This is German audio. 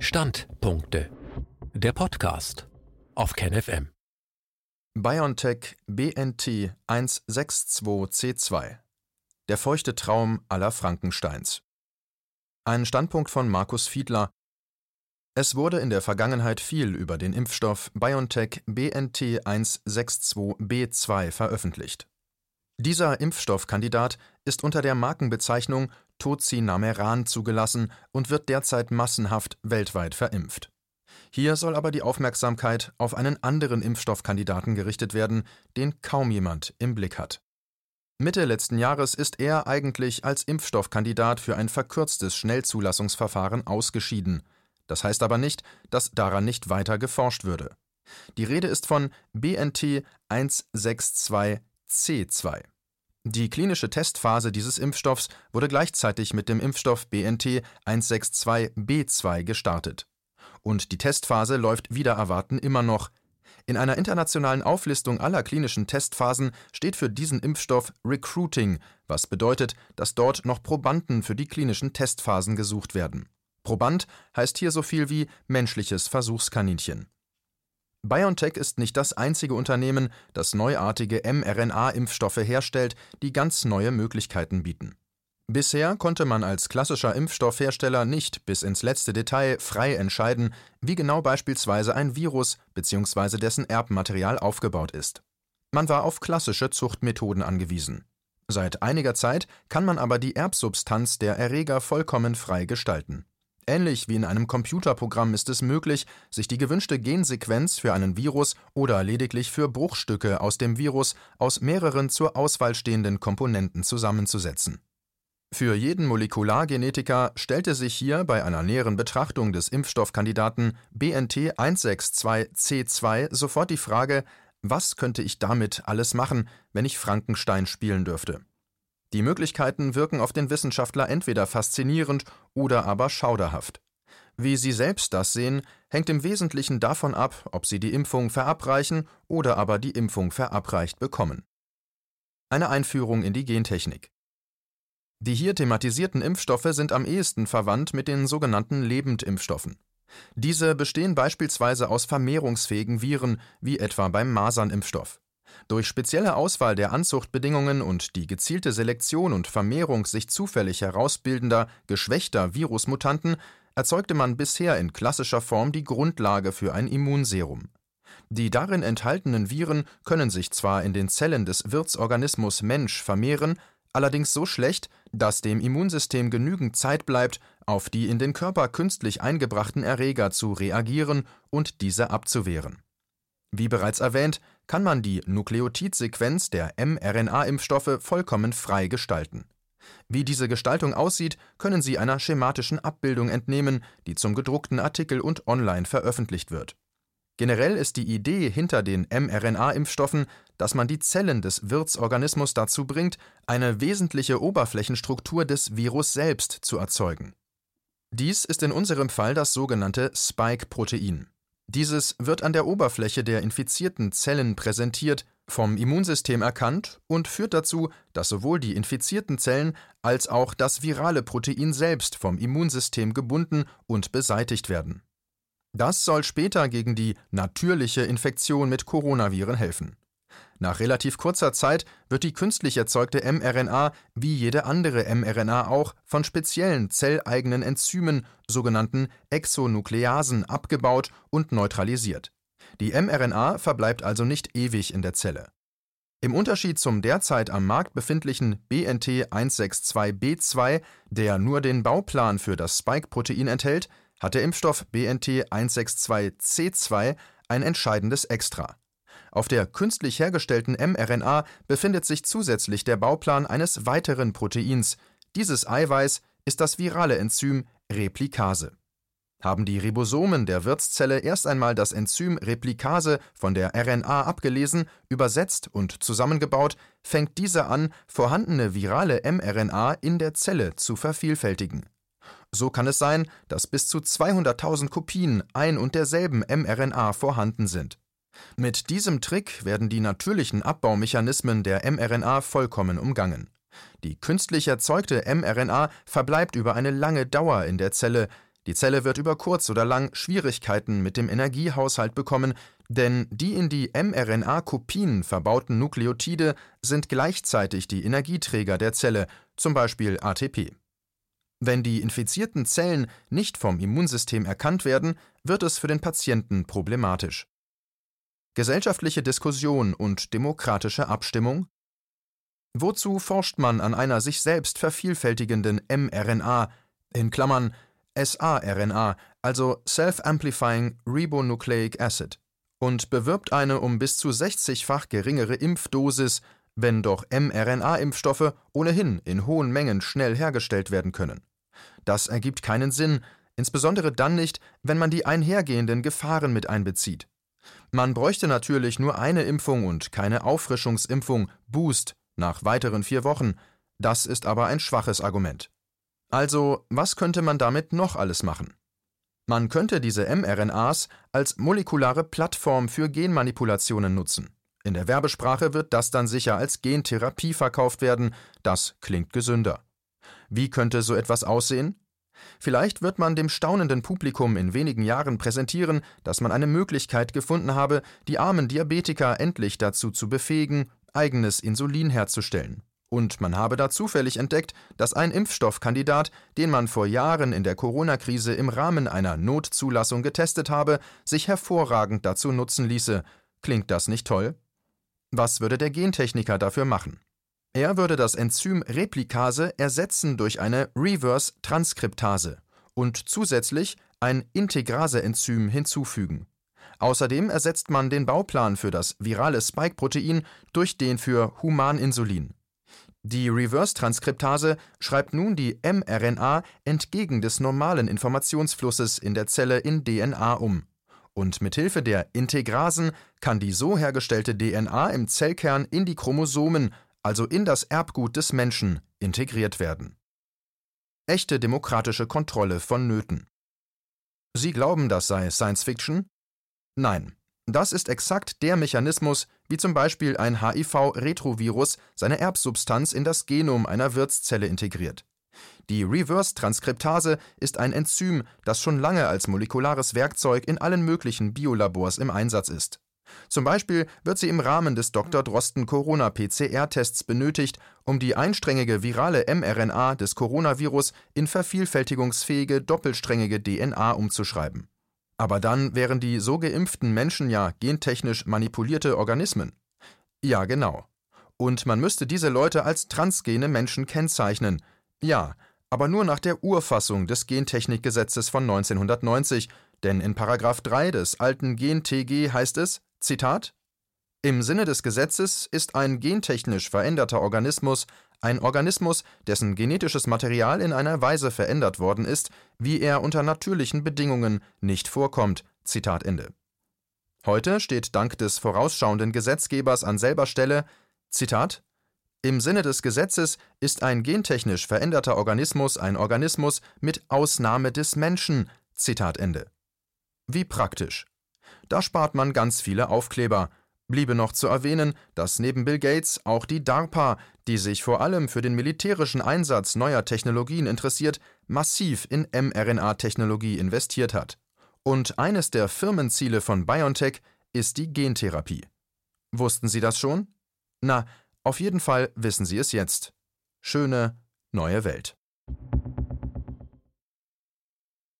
Standpunkte. Der Podcast auf KenFM. BioNTech BNT 162C2 Der feuchte Traum aller Frankensteins. Ein Standpunkt von Markus Fiedler. Es wurde in der Vergangenheit viel über den Impfstoff BioNTech BNT 162B2 veröffentlicht. Dieser Impfstoffkandidat ist unter der Markenbezeichnung Tocinameran zugelassen und wird derzeit massenhaft weltweit verimpft. Hier soll aber die Aufmerksamkeit auf einen anderen Impfstoffkandidaten gerichtet werden, den kaum jemand im Blick hat. Mitte letzten Jahres ist er eigentlich als Impfstoffkandidat für ein verkürztes Schnellzulassungsverfahren ausgeschieden. Das heißt aber nicht, dass daran nicht weiter geforscht würde. Die Rede ist von BNT 162C2. Die klinische Testphase dieses Impfstoffs wurde gleichzeitig mit dem Impfstoff BNT 162b2 gestartet. Und die Testphase läuft wider Erwarten immer noch. In einer internationalen Auflistung aller klinischen Testphasen steht für diesen Impfstoff Recruiting, was bedeutet, dass dort noch Probanden für die klinischen Testphasen gesucht werden. Proband heißt hier so viel wie menschliches Versuchskaninchen. BioNTech ist nicht das einzige Unternehmen, das neuartige mRNA-Impfstoffe herstellt, die ganz neue Möglichkeiten bieten. Bisher konnte man als klassischer Impfstoffhersteller nicht bis ins letzte Detail frei entscheiden, wie genau beispielsweise ein Virus bzw. dessen Erbmaterial aufgebaut ist. Man war auf klassische Zuchtmethoden angewiesen. Seit einiger Zeit kann man aber die Erbsubstanz der Erreger vollkommen frei gestalten. Ähnlich wie in einem Computerprogramm ist es möglich, sich die gewünschte Gensequenz für einen Virus oder lediglich für Bruchstücke aus dem Virus aus mehreren zur Auswahl stehenden Komponenten zusammenzusetzen. Für jeden Molekulargenetiker stellte sich hier bei einer näheren Betrachtung des Impfstoffkandidaten BNT 162C2 sofort die Frage, was könnte ich damit alles machen, wenn ich Frankenstein spielen dürfte? Die Möglichkeiten wirken auf den Wissenschaftler entweder faszinierend oder aber schauderhaft. Wie sie selbst das sehen, hängt im Wesentlichen davon ab, ob sie die Impfung verabreichen oder aber die Impfung verabreicht bekommen. Eine Einführung in die Gentechnik. Die hier thematisierten Impfstoffe sind am ehesten verwandt mit den sogenannten Lebendimpfstoffen. Diese bestehen beispielsweise aus vermehrungsfähigen Viren, wie etwa beim Masernimpfstoff. Durch spezielle Auswahl der Anzuchtbedingungen und die gezielte Selektion und Vermehrung sich zufällig herausbildender, geschwächter Virusmutanten erzeugte man bisher in klassischer Form die Grundlage für ein Immunserum. Die darin enthaltenen Viren können sich zwar in den Zellen des Wirtsorganismus Mensch vermehren, allerdings so schlecht, dass dem Immunsystem genügend Zeit bleibt, auf die in den Körper künstlich eingebrachten Erreger zu reagieren und diese abzuwehren. Wie bereits erwähnt, kann man die Nukleotidsequenz der mRNA-Impfstoffe vollkommen frei gestalten. Wie diese Gestaltung aussieht, können Sie einer schematischen Abbildung entnehmen, die zum gedruckten Artikel und online veröffentlicht wird. Generell ist die Idee hinter den mRNA-Impfstoffen, dass man die Zellen des Wirtsorganismus dazu bringt, eine wesentliche Oberflächenstruktur des Virus selbst zu erzeugen. Dies ist in unserem Fall das sogenannte Spike-Protein. Dieses wird an der Oberfläche der infizierten Zellen präsentiert, vom Immunsystem erkannt und führt dazu, dass sowohl die infizierten Zellen als auch das virale Protein selbst vom Immunsystem gebunden und beseitigt werden. Das soll später gegen die natürliche Infektion mit Coronaviren helfen. Nach relativ kurzer Zeit wird die künstlich erzeugte mRNA, wie jede andere mRNA auch, von speziellen zelleigenen Enzymen, sogenannten Exonukleasen, abgebaut und neutralisiert. Die mRNA verbleibt also nicht ewig in der Zelle. Im Unterschied zum derzeit am Markt befindlichen BNT 162b2, der nur den Bauplan für das Spike-Protein enthält, hat der Impfstoff BNT 162c2 ein entscheidendes Extra. Auf der künstlich hergestellten mRNA befindet sich zusätzlich der Bauplan eines weiteren Proteins. Dieses Eiweiß ist das virale Enzym Replikase. Haben die Ribosomen der Wirtszelle erst einmal das Enzym Replikase von der RNA abgelesen, übersetzt und zusammengebaut, fängt diese an, vorhandene virale mRNA in der Zelle zu vervielfältigen. So kann es sein, dass bis zu 200.000 Kopien ein und derselben mRNA vorhanden sind. Mit diesem Trick werden die natürlichen Abbaumechanismen der mRNA vollkommen umgangen. Die künstlich erzeugte mRNA verbleibt über eine lange Dauer in der Zelle, Die Zelle wird über kurz oder lang Schwierigkeiten mit dem Energiehaushalt bekommen, denn die in die mRNA-Kopien verbauten Nukleotide sind gleichzeitig die Energieträger der Zelle, zum Beispiel ATP. Wenn die infizierten Zellen nicht vom Immunsystem erkannt werden, wird es für den Patienten problematisch. Gesellschaftliche Diskussion und demokratische Abstimmung Wozu forscht man an einer sich selbst vervielfältigenden mRNA, in Klammern saRNA, also Self-Amplifying Ribonucleic Acid, und bewirbt eine um bis zu 60-fach geringere Impfdosis, wenn doch mRNA-Impfstoffe ohnehin in hohen Mengen schnell hergestellt werden können. Das ergibt keinen Sinn, insbesondere dann nicht, wenn man die einhergehenden Gefahren mit einbezieht. Man bräuchte natürlich nur eine Impfung und keine Auffrischungsimpfung, Boost, nach weiteren vier Wochen, das ist aber ein schwaches Argument. Also, was könnte man damit noch alles machen? Man könnte diese mRNAs als molekulare Plattform für Genmanipulationen nutzen. In der Werbesprache wird das dann sicher als Gentherapie verkauft werden, das klingt gesünder. Wie könnte so etwas aussehen? Vielleicht wird man dem staunenden Publikum in wenigen Jahren präsentieren, dass man eine Möglichkeit gefunden habe, die armen Diabetiker endlich dazu zu befähigen, eigenes Insulin herzustellen. Und man habe da zufällig entdeckt, dass ein Impfstoffkandidat, den man vor Jahren in der Corona-Krise im Rahmen einer Notzulassung getestet habe, sich hervorragend dazu nutzen ließe. Klingt das nicht toll? Was würde der Gentechniker dafür machen? Er würde das Enzym Replikase ersetzen durch eine Reverse-Transkriptase und zusätzlich ein Integrase-Enzym hinzufügen. Außerdem ersetzt man den Bauplan für das virale Spike-Protein durch den für Humaninsulin. Die Reverse-Transkriptase schreibt nun die mRNA entgegen des normalen Informationsflusses in der Zelle in DNA um. Und mithilfe der Integrasen kann die so hergestellte DNA im Zellkern in die Chromosomen, also in das Erbgut des Menschen, integriert werden. Echte demokratische Kontrolle vonnöten. Sie glauben, das sei Science Fiction? Nein, das ist exakt der Mechanismus, wie zum Beispiel ein HIV-Retrovirus seine Erbsubstanz in das Genom einer Wirtszelle integriert. Die Reverse-Transkriptase ist ein Enzym, das schon lange als molekulares Werkzeug in allen möglichen Biolabors im Einsatz ist. Zum Beispiel wird sie im Rahmen des Dr. Drosten Corona-PCR-Tests benötigt, um die einsträngige virale mRNA des Coronavirus in vervielfältigungsfähige doppelsträngige DNA umzuschreiben. Aber dann wären die so geimpften Menschen ja gentechnisch manipulierte Organismen. Ja, genau. Und man müsste diese Leute als transgene Menschen kennzeichnen. Ja, aber nur nach der Urfassung des Gentechnikgesetzes von 1990, denn in Paragraph 3 des alten Gen-TG heißt es, Zitat, im Sinne des Gesetzes ist ein gentechnisch veränderter Organismus ein Organismus, dessen genetisches Material in einer Weise verändert worden ist, wie er unter natürlichen Bedingungen nicht vorkommt. Zitat Ende. Heute steht dank des vorausschauenden Gesetzgebers an selber Stelle Zitat Im Sinne des Gesetzes ist ein gentechnisch veränderter Organismus ein Organismus mit Ausnahme des Menschen. Zitat Ende. Wie praktisch. Da spart man ganz viele Aufkleber, Bliebe noch zu erwähnen, dass neben Bill Gates auch die DARPA, die sich vor allem für den militärischen Einsatz neuer Technologien interessiert, massiv in mRNA-Technologie investiert hat. Und eines der Firmenziele von BioNTech ist die Gentherapie. Wussten Sie das schon? Na, auf jeden Fall wissen Sie es jetzt. Schöne neue Welt.